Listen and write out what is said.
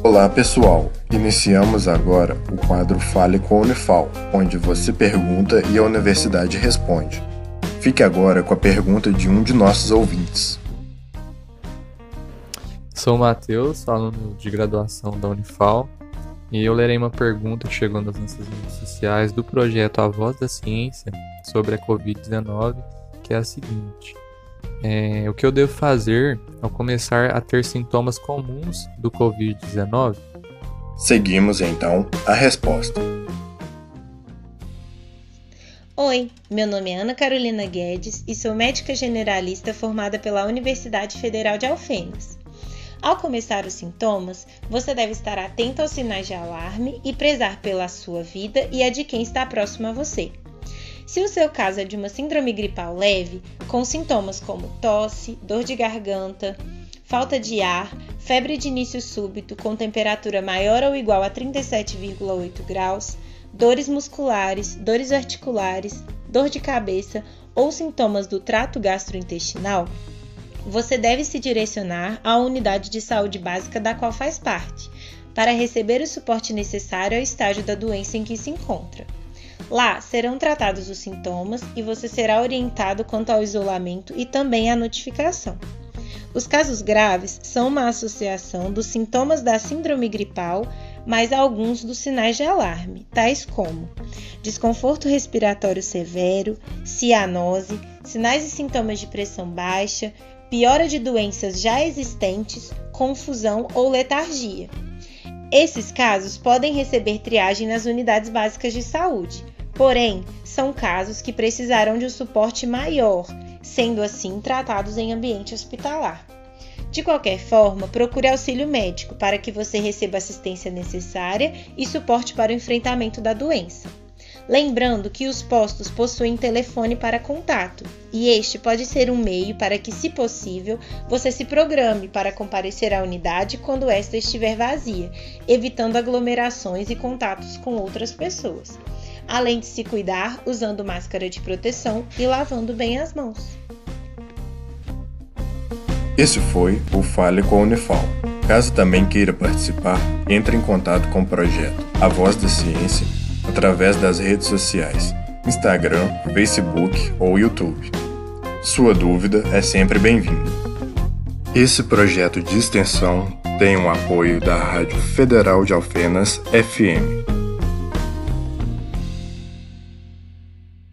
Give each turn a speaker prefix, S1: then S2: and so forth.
S1: Olá pessoal, iniciamos agora o quadro Fale com a Unifal, onde você pergunta e a universidade responde. Fique agora com a pergunta de um de nossos ouvintes.
S2: Sou o Matheus, aluno de graduação da Unifal, e eu lerei uma pergunta que chegou nas nossas redes sociais do projeto A Voz da Ciência sobre a Covid-19, que é a seguinte. É, o que eu devo fazer ao começar a ter sintomas comuns do Covid-19?
S1: Seguimos então a resposta.
S3: Oi, meu nome é Ana Carolina Guedes e sou médica generalista formada pela Universidade Federal de Alfenas. Ao começar os sintomas, você deve estar atento aos sinais de alarme e prezar pela sua vida e a de quem está próximo a você. Se o seu caso é de uma síndrome gripal leve, com sintomas como tosse, dor de garganta, falta de ar, febre de início súbito com temperatura maior ou igual a 37,8 graus, dores musculares, dores articulares, dor de cabeça ou sintomas do trato gastrointestinal, você deve se direcionar à unidade de saúde básica da qual faz parte, para receber o suporte necessário ao estágio da doença em que se encontra. Lá serão tratados os sintomas e você será orientado quanto ao isolamento e também à notificação. Os casos graves são uma associação dos sintomas da síndrome gripal mais alguns dos sinais de alarme, tais como desconforto respiratório severo, cianose, sinais e sintomas de pressão baixa, piora de doenças já existentes, confusão ou letargia. Esses casos podem receber triagem nas unidades básicas de saúde, Porém, são casos que precisarão de um suporte maior, sendo assim tratados em ambiente hospitalar. De qualquer forma, procure auxílio médico para que você receba assistência necessária e suporte para o enfrentamento da doença. Lembrando que os postos possuem telefone para contato, e este pode ser um meio para que, se possível, você se programe para comparecer à unidade quando esta estiver vazia, evitando aglomerações e contatos com outras pessoas além de se cuidar usando máscara de proteção e lavando bem as mãos.
S1: Esse foi o Fale com a Unifal. Caso também queira participar, entre em contato com o projeto A Voz da Ciência através das redes sociais, Instagram, Facebook ou YouTube. Sua dúvida é sempre bem-vinda. Esse projeto de extensão tem o apoio da Rádio Federal de Alfenas FM